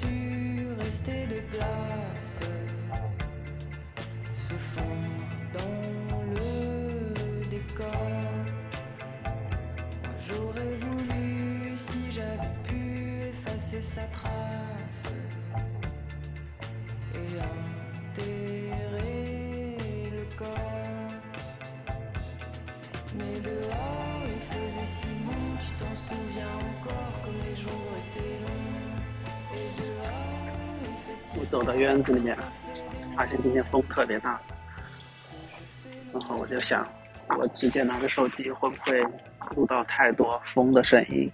su rester de glace, 走到院子里面，发现今天风特别大，然后我就想，我直接拿着手机会不会录到太多风的声音，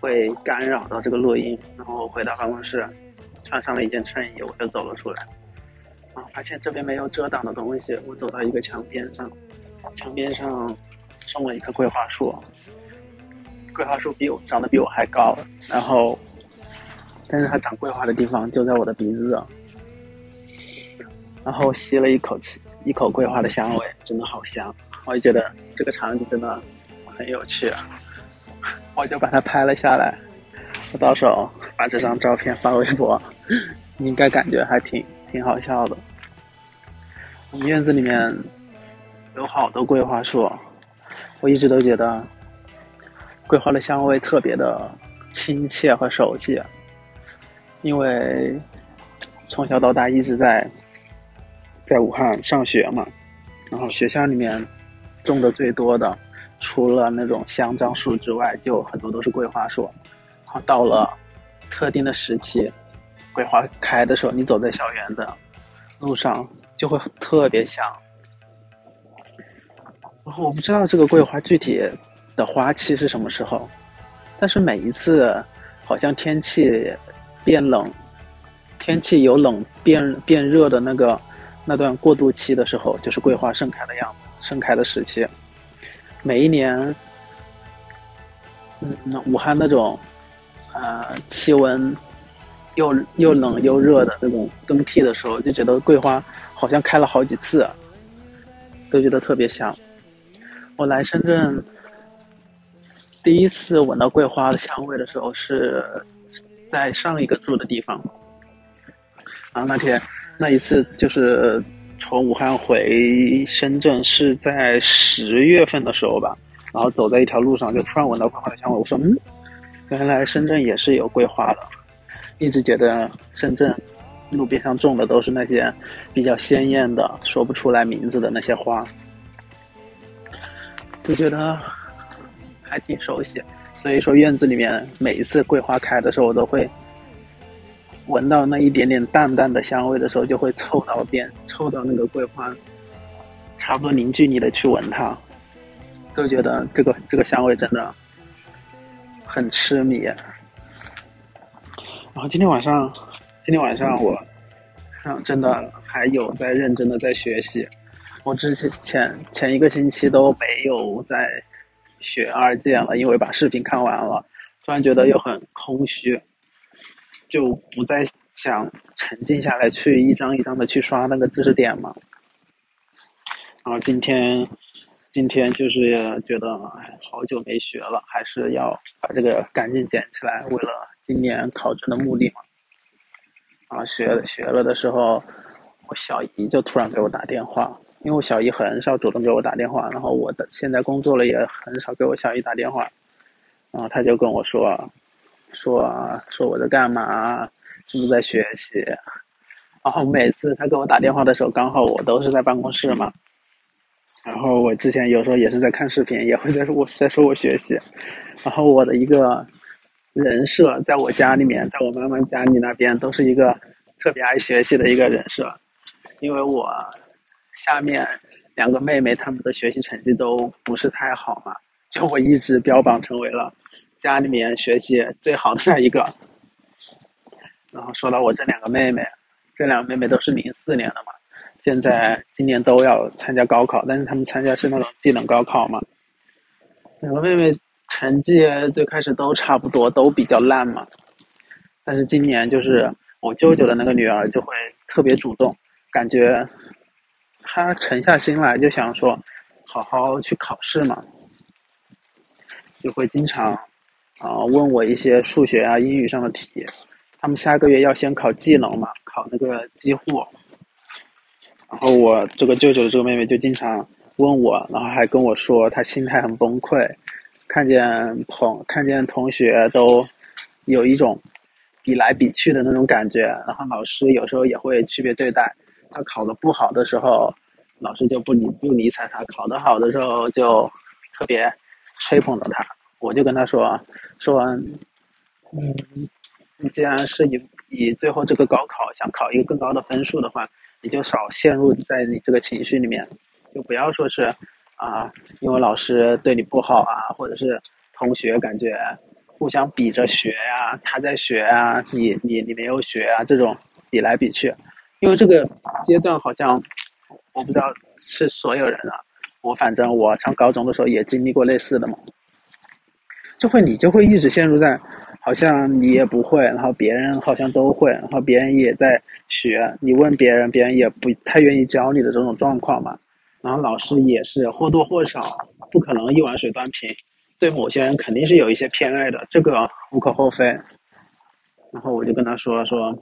会干扰到这个录音？然后回到办公室，穿上了一件衬衣，我就走了出来。啊，发现这边没有遮挡的东西，我走到一个墙边上，墙边上种了一棵桂花树，桂花树比我长得比我还高，然后，但是它长桂花的地方就在我的鼻子上。然后吸了一口气，一口桂花的香味，真的好香。我就觉得这个场景真的很有趣，我就把它拍了下来。我到时候把这张照片发微博，你应该感觉还挺挺好笑的。我们院子里面有好多桂花树，我一直都觉得桂花的香味特别的亲切和熟悉，因为从小到大一直在在武汉上学嘛，然后学校里面种的最多的，除了那种香樟树之外，就很多都是桂花树。然后到了特定的时期，桂花开的时候，你走在校园的路上就会特别香。然后我不知道这个桂花具体的花期是什么时候，但是每一次好像天气变冷，天气由冷变变热的那个那段过渡期的时候，就是桂花盛开的样子，盛开的时期。每一年，嗯，武汉那种，呃，气温又又冷又热的那种更替的时候，就觉得桂花好像开了好几次，都觉得特别香。我来深圳第一次闻到桂花的香味的时候，是在上一个住的地方。然后那天那一次就是从武汉回深圳，是在十月份的时候吧。然后走在一条路上，就突然闻到桂花的香味。我说：“嗯，原来深圳也是有桂花的。”一直觉得深圳路边上种的都是那些比较鲜艳的、说不出来名字的那些花，就觉得还挺熟悉。所以说，院子里面每一次桂花开的时候，我都会闻到那一点点淡淡的香味的时候，就会凑到边，凑到那个桂花，差不多零距离的去闻它，都觉得这个这个香味真的很痴迷。然后今天晚上，今天晚上我，嗯，真的还有在认真的在学习。我之前前前一个星期都没有在学二建了，因为把视频看完了，突然觉得又很空虚，就不再想沉浸下来去一张一张的去刷那个知识点嘛。然后今天，今天就是觉得哎，好久没学了，还是要把这个赶紧捡起来，为了今年考证的目的嘛。啊，学学了的时候，我小姨就突然给我打电话，因为我小姨很少主动给我打电话，然后我的现在工作了也很少给我小姨打电话，然后她就跟我说，说说我在干嘛，是不是在学习？然后每次她给我打电话的时候，刚好我都是在办公室嘛，然后我之前有时候也是在看视频，也会在说我在说我学习，然后我的一个人设在我家里面，在我妈妈家里那边都是一个特别爱学习的一个人设，因为我下面两个妹妹她们的学习成绩都不是太好嘛，就我一直标榜成为了家里面学习最好的那一个。然后说到我这两个妹妹，这两个妹妹都是零四年的嘛，现在今年都要参加高考，但是她们参加是那种技能高考嘛。两个妹妹成绩最开始都差不多，都比较烂嘛。但是今年就是我舅舅的那个女儿就会特别主动，感觉她沉下心来就想说好好去考试嘛，就会经常啊、问我一些数学啊、英语上的题，他们下个月要先考技能嘛，考那个机护。然后我这个舅舅的这个妹妹就经常问我，然后还跟我说她心态很崩溃，看见朋看见同学都有一种比来比去的那种感觉，然后老师有时候也会区别对待。她考的不好的时候，老师就不理不理睬她；考得好的时候就特别吹捧着她。我就跟他说啊说，嗯，你既然是以以最后这个高考想考一个更高的分数的话。你就少陷入在你这个情绪里面，就不要说是啊，因为老师对你不好啊，或者是同学感觉互相比着学呀，他在学啊，你你你没有学啊，这种比来比去。因为这个阶段好像我不知道是所有人啊，我反正我上高中的时候也经历过类似的嘛，就会你就会一直陷入在。好像你也不会，然后别人好像都会，然后别人也在学。你问别人，别人也不太愿意教你的这种状况嘛。然后老师也是或多或少，不可能一碗水端平，对某些人肯定是有一些偏爱的，这个无可厚非。然后我就跟他说说，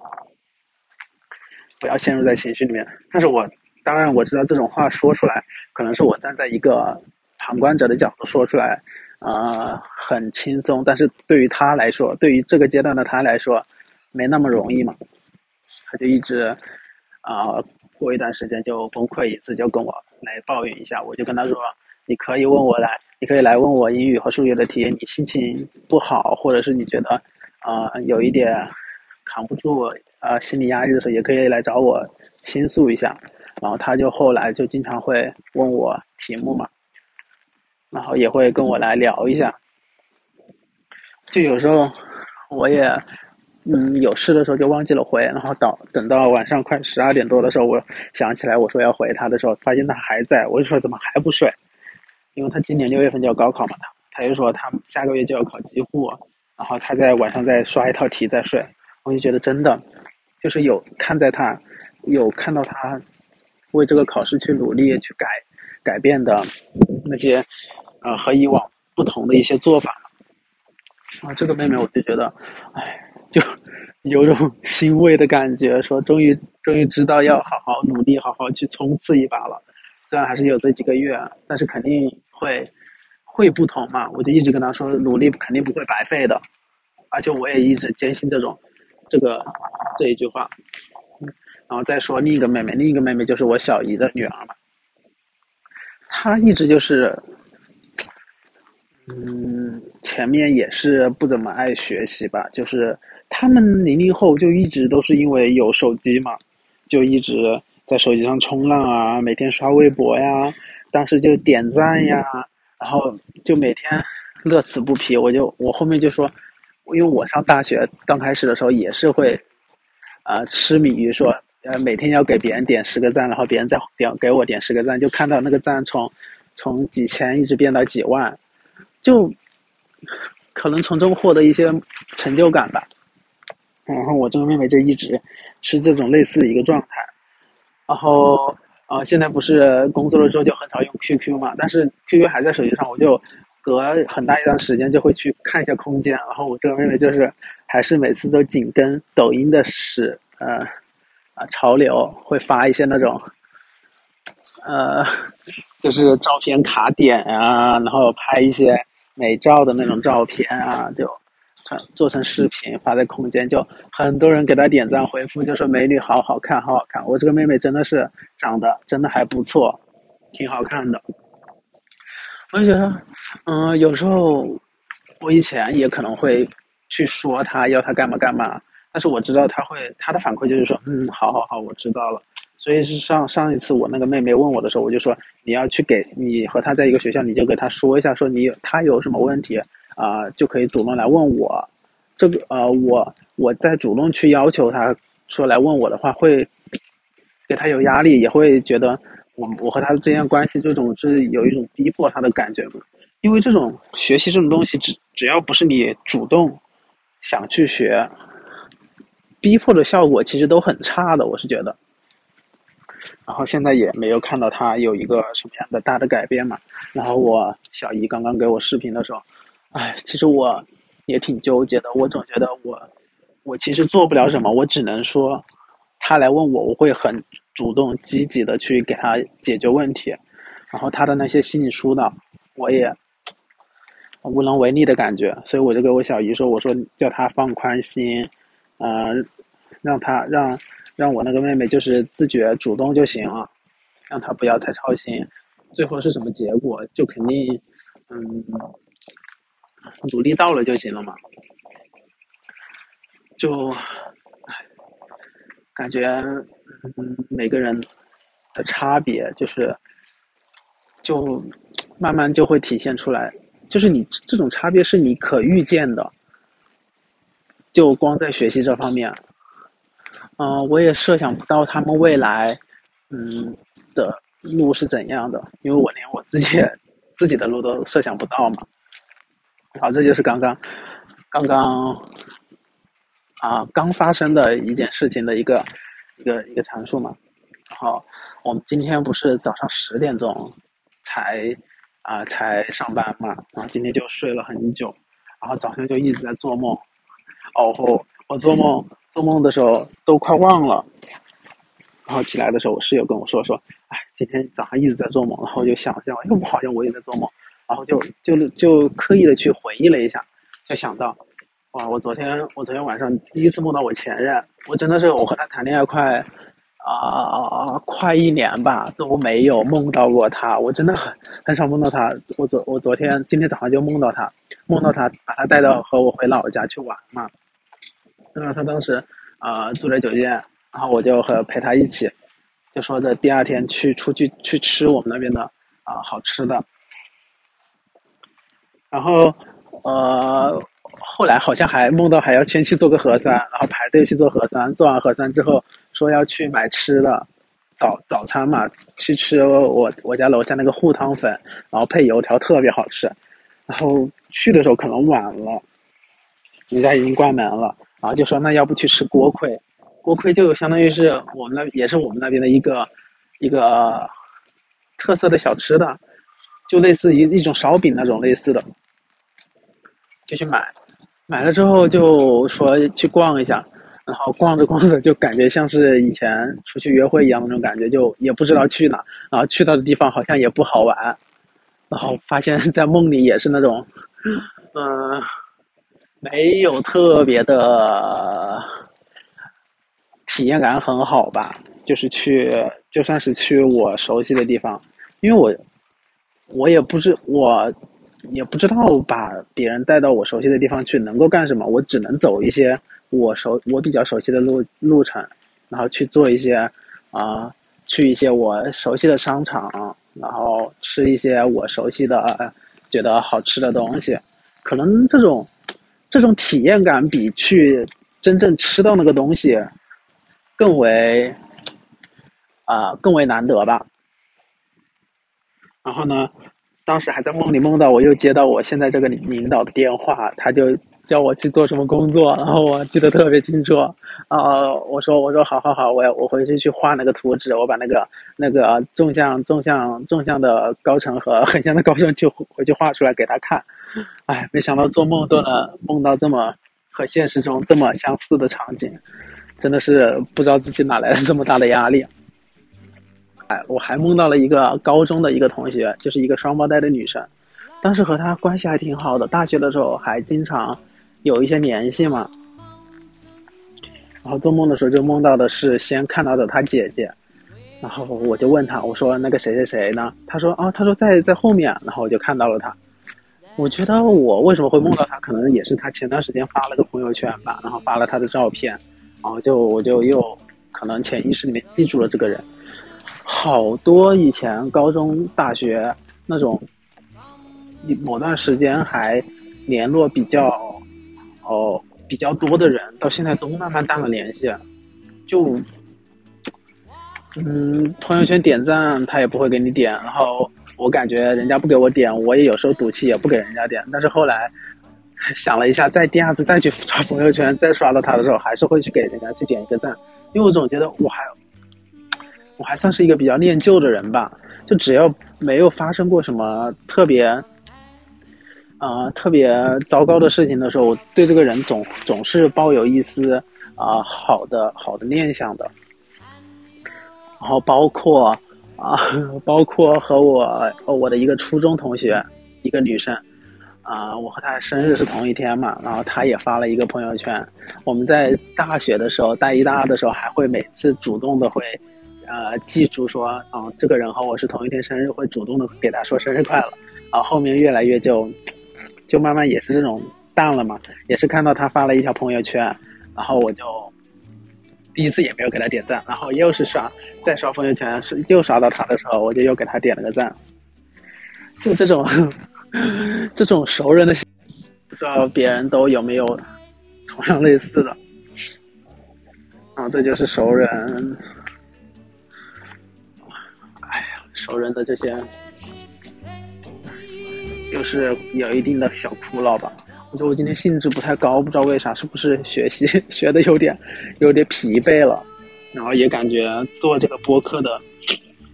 不要陷入在情绪里面。但是我当然我知道这种话说出来，可能是我站在一个旁观者的角度说出来。啊，很轻松，但是对于他来说，对于这个阶段的他来说，没那么容易嘛。他就一直啊，过一段时间就崩溃一次，就跟我来抱怨一下。我就跟他说：“你可以问我来，你可以来问我英语和数学的题。你心情不好，或者是你觉得啊有一点扛不住啊心理压力的时候，也可以来找我倾诉一下。”然后他就后来就经常会问我题目嘛。然后也会跟我来聊一下，就有时候我也嗯有事的时候就忘记了回，然后等等到晚上快十二点多的时候，我想起来我说要回他的时候，发现他还在，我就说怎么还不睡？因为他今年六月份就要高考嘛，他他就说他下个月就要考机护，然后他在晚上再刷一套题再睡，我就觉得真的就是有看在他有看到他为这个考试去努力去改。改变的那些，呃，和以往不同的一些做法啊，这个妹妹我就觉得，哎，就 有种欣慰的感觉，说终于终于知道要好好努力，好好去冲刺一把了。虽然还是有这几个月，但是肯定会会不同嘛。我就一直跟她说，努力肯定不会白费的，而且我也一直坚信这种这个这一句话。然后再说另一个妹妹，另一个妹妹就是我小姨的女儿嘛。他一直就是，嗯，前面也是不怎么爱学习吧。就是他们零零后就一直都是因为有手机嘛，就一直在手机上冲浪啊，每天刷微博呀，当时就点赞呀，然后就每天乐此不疲。我就我后面就说，因为我上大学刚开始的时候也是会，啊，痴迷于说。呃，每天要给别人点十个赞，然后别人再点给我点十个赞，就看到那个赞从从几千一直变到几万，就可能从中获得一些成就感吧。然后我这个妹妹就一直是这种类似的一个状态。然后呃，现在不是工作了之后就很少用 QQ 嘛，但是 QQ 还在手机上，我就隔很大一段时间就会去看一下空间。然后我这个妹妹就是还是每次都紧跟抖音的史呃。啊，潮流会发一些那种，呃，就是照片卡点啊，然后拍一些美照的那种照片啊，就传做成视频发在空间，就很多人给他点赞回复，就说美女好好看，好好看。我这个妹妹真的是长得真的还不错，挺好看的。我就觉得，嗯，有时候我以前也可能会去说她，要她干嘛干嘛。但是我知道他会，他的反馈就是说，嗯，好好好，我知道了。所以是上上一次我那个妹妹问我的时候，我就说你要去给你和他在一个学校，你就给他说一下，说你他有什么问题啊，就可以主动来问我。这个呃，我我在主动去要求他说来问我的话，会给他有压力，也会觉得我我和他之间关系这种是有一种逼迫他的感觉嘛。因为这种学习这种东西，只只要不是你主动想去学。逼迫的效果其实都很差的，我是觉得。然后现在也没有看到他有一个什么样的大的改变嘛。然后我小姨刚刚给我视频的时候，哎，其实我也挺纠结的。我总觉得我我其实做不了什么，我只能说，他来问我，我会很主动积极的去给他解决问题。然后他的那些心理疏导，我也无能为力的感觉，所以我就给我小姨说：“我说叫他放宽心，呃，让他让让我那个妹妹就是自觉主动就行了，让他不要太操心。最后是什么结果，就肯定嗯努力到了就行了嘛。就感觉嗯每个人的差别就是。”就慢慢就会体现出来，就是你这种差别是你可预见的。就光在学习这方面，嗯，我也设想不到他们未来，嗯的路是怎样的，因为我连我自己自己的路都设想不到嘛。好，这就是刚刚刚刚啊刚发生的一件事情的一个一个一个阐述嘛。好，我们今天不是早上十点钟。才啊，才上班嘛，然后今天就睡了很久，然后早上就一直在做梦，哦吼我做梦做梦的时候都快忘了，然后起来的时候我室友跟我说说，哎，今天早上一直在做梦，然后就想想，哎，我好像我也在做梦，然后就就就刻意的去回忆了一下，就想到，哇，我昨天我昨天晚上第一次梦到我前任，我真的是我和他谈恋爱快。啊，快一年吧都没有梦到过他，我真的很很少梦到他。我昨我昨天今天早上就梦到他，梦到他把他带到和我回老家去玩嘛。然后他当时啊住在酒店，然后我就和陪他一起，就说着第二天去出去去吃我们那边的啊好吃的。然后呃。后来好像还梦到还要先去做个核酸，然后排队去做核酸，做完核酸之后说要去买吃的，早早餐嘛，去吃我我家楼下那个糊汤粉，然后配油条特别好吃。然后去的时候可能晚了，人家已经关门了，然后就说那要不去吃锅盔，锅盔就相当于是我们那也是我们那边的一个一个特色的小吃的，就类似于一种烧饼那种类似的。就去买，买了之后就说去逛一下，然后逛着逛着就感觉像是以前出去约会一样那种感觉，就也不知道去哪，然后去到的地方好像也不好玩，然后发现在梦里也是那种，嗯，没有特别的体验感很好吧，就是去就算是去我熟悉的地方，因为我我也不知我。也不知道把别人带到我熟悉的地方去能够干什么，我只能走一些我熟我比较熟悉的路路程，然后去做一些啊，去一些我熟悉的商场，然后吃一些我熟悉的觉得好吃的东西，可能这种这种体验感比去真正吃到那个东西更为啊更为难得吧。然后呢？当时还在梦里梦到，我又接到我现在这个领导的电话，他就叫我去做什么工作，然后我记得特别清楚。啊，我说我说好好好，我要我回去去画那个图纸，我把那个那个纵向纵向纵向的高层和横向的高层去回去画出来给他看。哎，没想到做梦都能梦到这么和现实中这么相似的场景，真的是不知道自己哪来的这么大的压力。哎，我还梦到了一个高中的一个同学，就是一个双胞胎的女生，当时和她关系还挺好的，大学的时候还经常有一些联系嘛。然后做梦的时候就梦到的是先看到的她姐姐，然后我就问她，我说那个谁谁谁呢？她说啊，她说在在后面，然后我就看到了她。我觉得我为什么会梦到她，可能也是她前段时间发了个朋友圈吧，然后发了她的照片，然后就我就又可能潜意识里面记住了这个人。好多以前高中、大学那种，某段时间还联络比较哦比较多的人，到现在都慢慢淡了联系。就嗯，朋友圈点赞他也不会给你点，然后我感觉人家不给我点，我也有时候赌气也不给人家点。但是后来想了一下，再第二次再去刷朋友圈再刷到他的时候，还是会去给人家去点一个赞，因为我总觉得我还。我还算是一个比较念旧的人吧，就只要没有发生过什么特别，啊，特别糟糕的事情的时候，我对这个人总总是抱有一丝啊、好的好的念想的。然后包括啊、包括和我呃我的一个初中同学，一个女生。啊、我和她生日是同一天嘛，然后她也发了一个朋友圈。我们在大学的时候，大一、大二的时候，还会每次主动的会，呃，记住说，啊、这个人和我是同一天生日，会主动的给他说生日快乐。啊，后面越来越就，就慢慢也是这种淡了嘛，也是看到他发了一条朋友圈，然后我就第一次也没有给他点赞，然后又是刷再刷朋友圈，是又刷到他的时候，我就又给他点了个赞。就这种 这种熟人的，不知道别人都有没有同样类似的。啊，这就是熟人，熟人的这些，又是有一定的小苦恼吧。我觉得我今天兴致不太高，不知道为啥，是不是学习 学的有点有点疲惫了，然后也感觉做这个播客的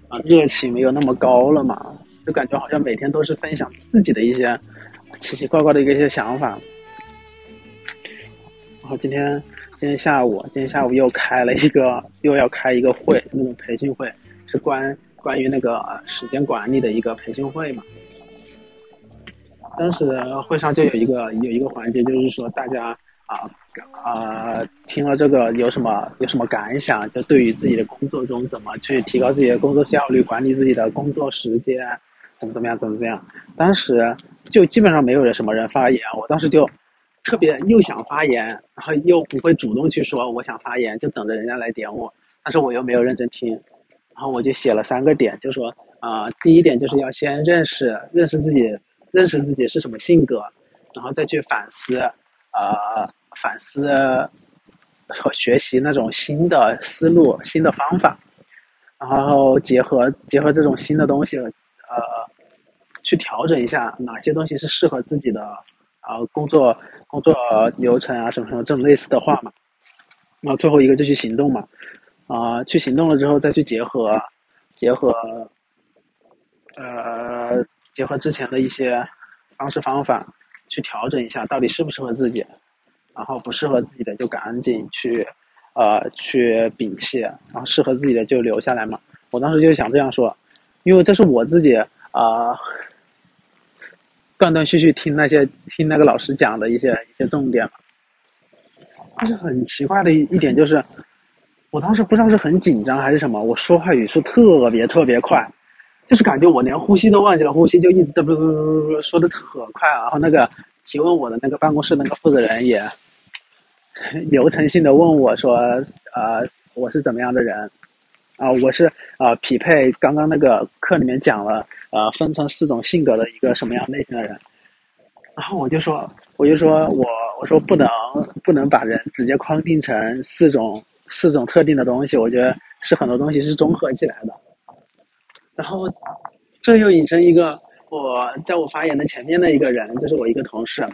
啊热情没有那么高了嘛，就感觉好像每天都是分享自己的一些奇奇怪怪的一个一些想法。然后今天今天下午，今天下午又开了一个，又要开一个会，那种培训会，是关关于那个时间管理的一个培训会嘛。当时会上就有一个有一个环节，就是说大家啊啊、听了这个有什么有什么感想？就对于自己的工作中怎么去提高自己的工作效率，管理自己的工作时间，怎么怎么样，怎么怎么样。当时就基本上没有人什么人发言，我当时就特别又想发言，然后又不会主动去说我想发言，就等着人家来点我，但是我又没有认真听，然后我就写了三个点，就说啊、第一点就是要先认识认识自己，认识自己是什么性格，然后再去反思，呃，反思和学习那种新的思路、新的方法，然后结合结合这种新的东西，呃，去调整一下哪些东西是适合自己的，呃，工作工作流程啊，什么什么这种类似的话嘛。然后最后一个就去行动嘛，啊、去行动了之后再去结合结合，呃，结合之前的一些方式方法去调整一下，到底适不适合自己，然后不适合自己的就赶紧去呃去摒弃，然后适合自己的就留下来嘛。我当时就想这样说，因为这是我自己啊、断断续续听那些听那个老师讲的一些一些重点嘛。但是很奇怪的一一点就是，我当时不知道是很紧张还是什么，我说话语速特别特别快，就是感觉我连呼吸都忘记了，呼吸就一直嘚啵啵啵说的特快。然后那个提问我的那个办公室那个负责人也流程性的问我说，呃，我是怎么样的人？啊、我是呃匹配刚刚那个课里面讲了，呃，分成四种性格的一个什么样类型的人。然后我就说，我就说我我说不能不能把人直接框定成四种四种特定的东西，我觉得是很多东西是综合起来的。然后这又引申一个我在我发言的前面的一个人，就是我一个同事，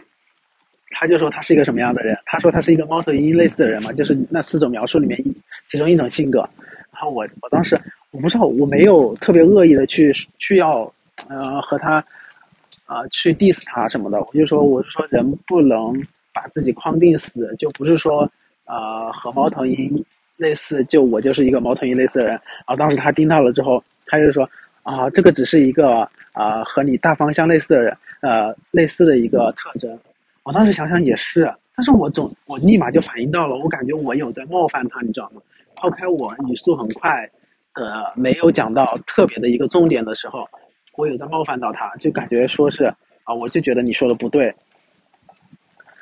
他就说他是一个什么样的人？他说他是一个猫头鹰类似的人嘛，就是那四种描述里面一其中一种性格。然后我我当时我不知道，我没有特别恶意的去去要呃和他啊、去 diss 他什么的，我就说我就说人不能把自己框定死，就不是说呃和猫头鹰类似，就我就是一个猫头鹰类似的人。然后当时他听到了之后，他就说啊、这个只是一个啊、和你大方向类似的人呃类似的一个特征。我当时想想也是，但是我总我立马就反应到了，我感觉我有在冒犯他，你知道吗？抛开我语速很快，呃，没有讲到特别的一个重点的时候，我有在冒犯到他，就感觉说是啊，我就觉得你说的不对。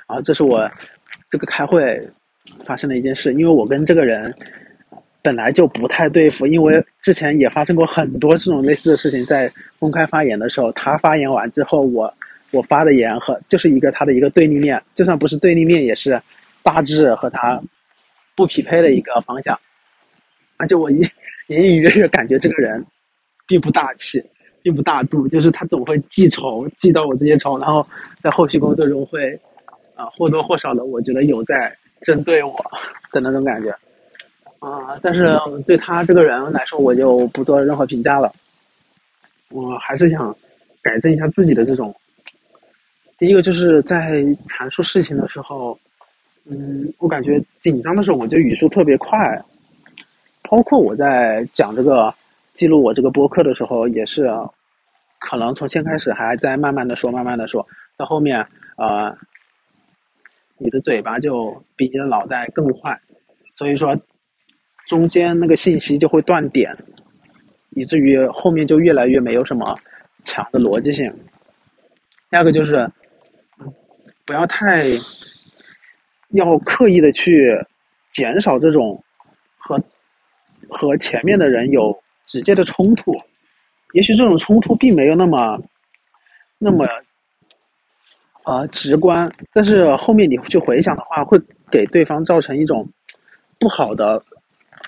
啊，这是我这个开会发生了一件事，因为我跟这个人本来就不太对付，因为之前也发生过很多这种类似的事情，在公开发言的时候，他发言完之后，我我发的言和就是一个他的一个对立面，就算不是对立面，也是大致和他不匹配的一个方向。而且我 隐隐约约感觉这个人并不大气，并不大度，就是他总会记仇，记到我这些仇，然后在后续工作中会啊、或多或少的，我觉得有在针对我。的那种感觉。啊、但是对他这个人来说，我就不做任何评价了。我还是想改正一下自己的这种第一个就是在阐述事情的时候，嗯，我感觉紧张的时候我就语速特别快，包括我在讲这个记录我这个播客的时候，也是可能从先开始还在慢慢的说，慢慢的说到后面，呃，你的嘴巴就比你的脑袋更快，所以说中间那个信息就会断点。以至于后面就越来越没有什么强的逻辑性。第二个就是，不要太要刻意的去减少这种和和前面的人有直接的冲突。也许这种冲突并没有那么那么啊直观，但是后面你去回想的话，会给对方造成一种不好的。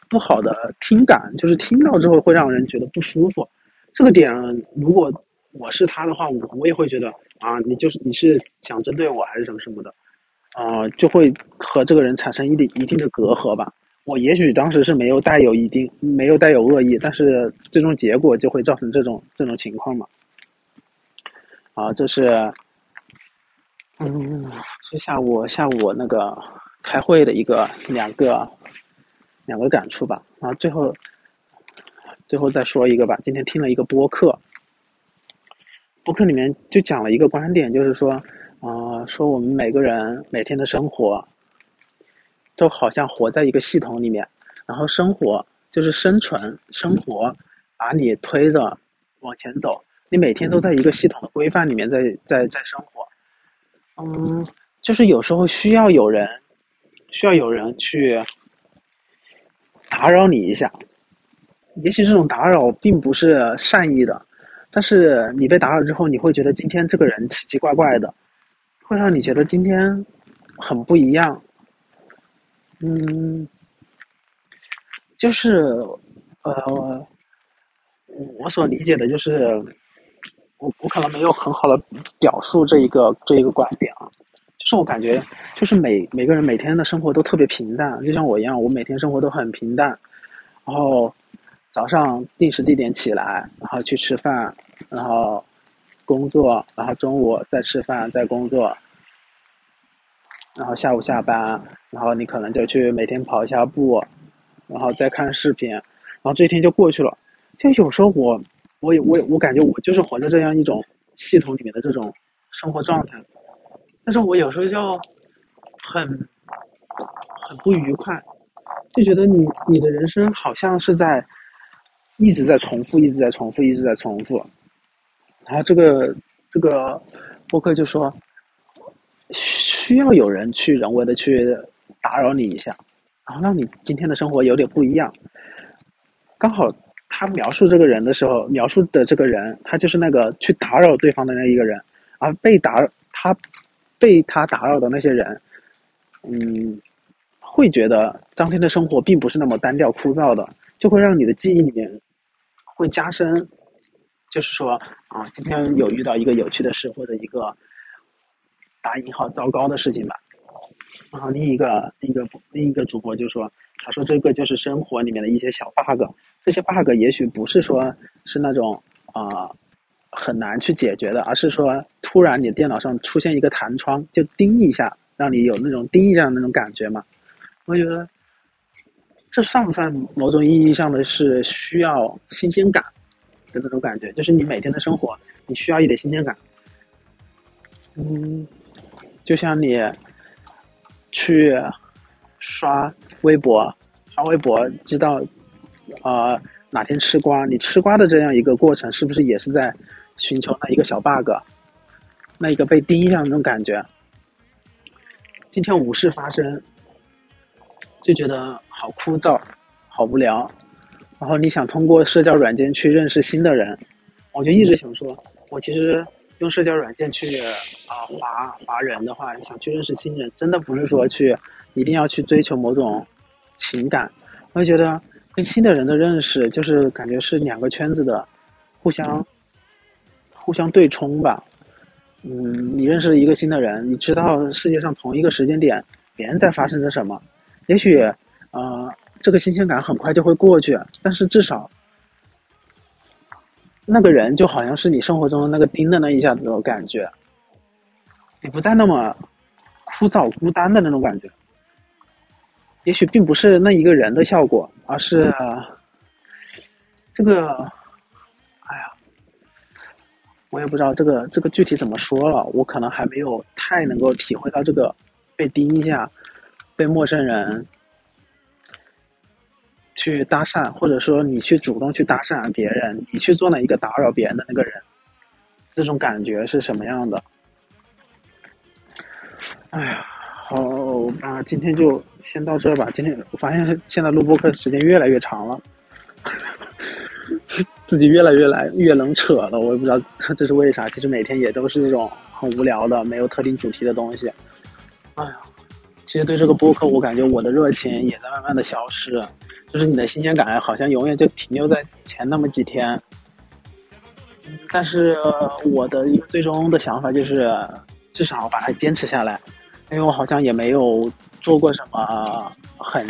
不好的听感，就是听到之后会让人觉得不舒服。这个点，如果我是他的话，我我也会觉得啊，你就是你是想针对我还是什么什么的，啊，就会和这个人产生一定一定的隔阂吧。我也许当时是没有带有一定没有带有恶意，但是最终结果就会造成这种这种情况嘛。啊，这是，嗯，是下午下午那个开会的一个两个。两个感触吧，然后最后，最后再说一个吧。今天听了一个播客，播客里面就讲了一个观点，就是说，啊，说我们每个人每天的生活，都好像活在一个系统里面，然后生活就是生存，生活把你推着往前走，你每天都在一个系统的规范里面在在在生活，嗯，就是有时候需要有人，需要有人去。打扰你一下，也许这种打扰并不是善意的，但是你被打扰之后，你会觉得今天这个人奇奇怪怪的，会让你觉得今天很不一样。嗯，就是呃，我所理解的就是，我我可能没有很好的表述这一个这一个观点啊。就是我感觉，就是每每个人每天的生活都特别平淡，就像我一样，我每天生活都很平淡。然后早上定时地点起来，然后去吃饭，然后工作，然后中午再吃饭再工作，然后下午下班，然后你可能就去每天跑一下步，然后再看视频，然后这一天就过去了。就有时候我，我我我感觉我就是活在这样一种系统里面的这种生活状态。但是我有时候就很很不愉快，就觉得你你的人生好像是在一直在重复，一直在重复，一直在重复。然后这个这个播客就说需要有人去人为的去打扰你一下，然后让你今天的生活有点不一样。刚好他描述这个人的时候，描述的这个人他就是那个去打扰对方的那一个人，而被打他。被他打扰的那些人，嗯，会觉得当天的生活并不是那么单调枯燥的，就会让你的记忆里面会加深，就是说啊，今天有遇到一个有趣的事或者一个打引号糟糕的事情吧。然后另一个另一个另一个主播就说，他说这个就是生活里面的一些小 bug，这些 bug 也许不是说是那种啊。很难去解决的，而是说突然你电脑上出现一个弹窗，就叮一下，让你有那种叮一下的那种感觉嘛。我觉得这算不算某种意义上的是需要新鲜感的那种感觉？就是你每天的生活，你需要一点新鲜感。嗯，就像你去刷微博，刷微博知道啊哪天吃瓜，你吃瓜的这样一个过程，是不是也是在？寻求那一个小 bug，那一个被盯一下那种感觉。今天无事发生，就觉得好枯燥，好无聊。然后你想通过社交软件去认识新的人，我就一直想说，我其实用社交软件去啊划划人的话，想去认识新人，真的不是说去一定要去追求某种情感。我就觉得跟新的人的认识，就是感觉是两个圈子的互相。互相对冲吧，嗯，你认识了一个新的人，你知道世界上同一个时间点别人在发生着什么，也许，呃，这个新鲜感很快就会过去，但是至少，那个人就好像是你生活中的那个钉的那一下子的感觉，你不再那么枯燥孤单的那种感觉。也许并不是那一个人的效果，而是这个，哎呀，我也不知道这个这个具体怎么说了。我可能还没有太能够体会到这个被盯一下，被陌生人去搭讪，或者说你去主动去搭讪别人，你去做那一个打扰别人的那个人，这种感觉是什么样的？哎呀，好，那今天就先到这吧。今天我发现现在录播课时间越来越长了，自己越来越来越能扯了。我也不知道这是为啥。其实每天也都是这种很无聊的、没有特定主题的东西。哎呀，其实对这个播客，我感觉我的热情也在慢慢的消失。就是你的新鲜感好像永远就停留在前那么几天。但是我的一个最终的想法就是，至少把它坚持下来。因为我好像也没有做过什么很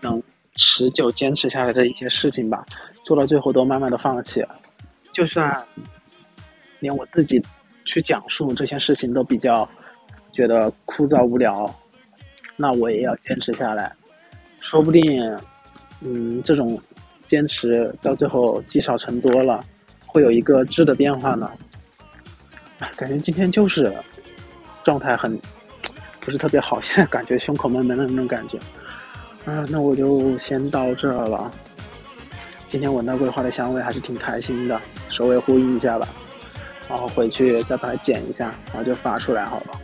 能持久坚持下来的一些事情吧，做到最后都慢慢的放弃了。就算连我自己去讲述这些事情都比较觉得枯燥无聊，那我也要坚持下来。说不定，嗯，这种坚持到最后积少成多了，会有一个质的变化呢。感觉今天就是状态很。不是特别好，现在感觉胸口闷闷的那种感觉。啊，那我就先到这儿了。今天闻到桂花的香味还是挺开心的，首尾呼应一下吧。然后回去再把它剪一下，然后就发出来好了。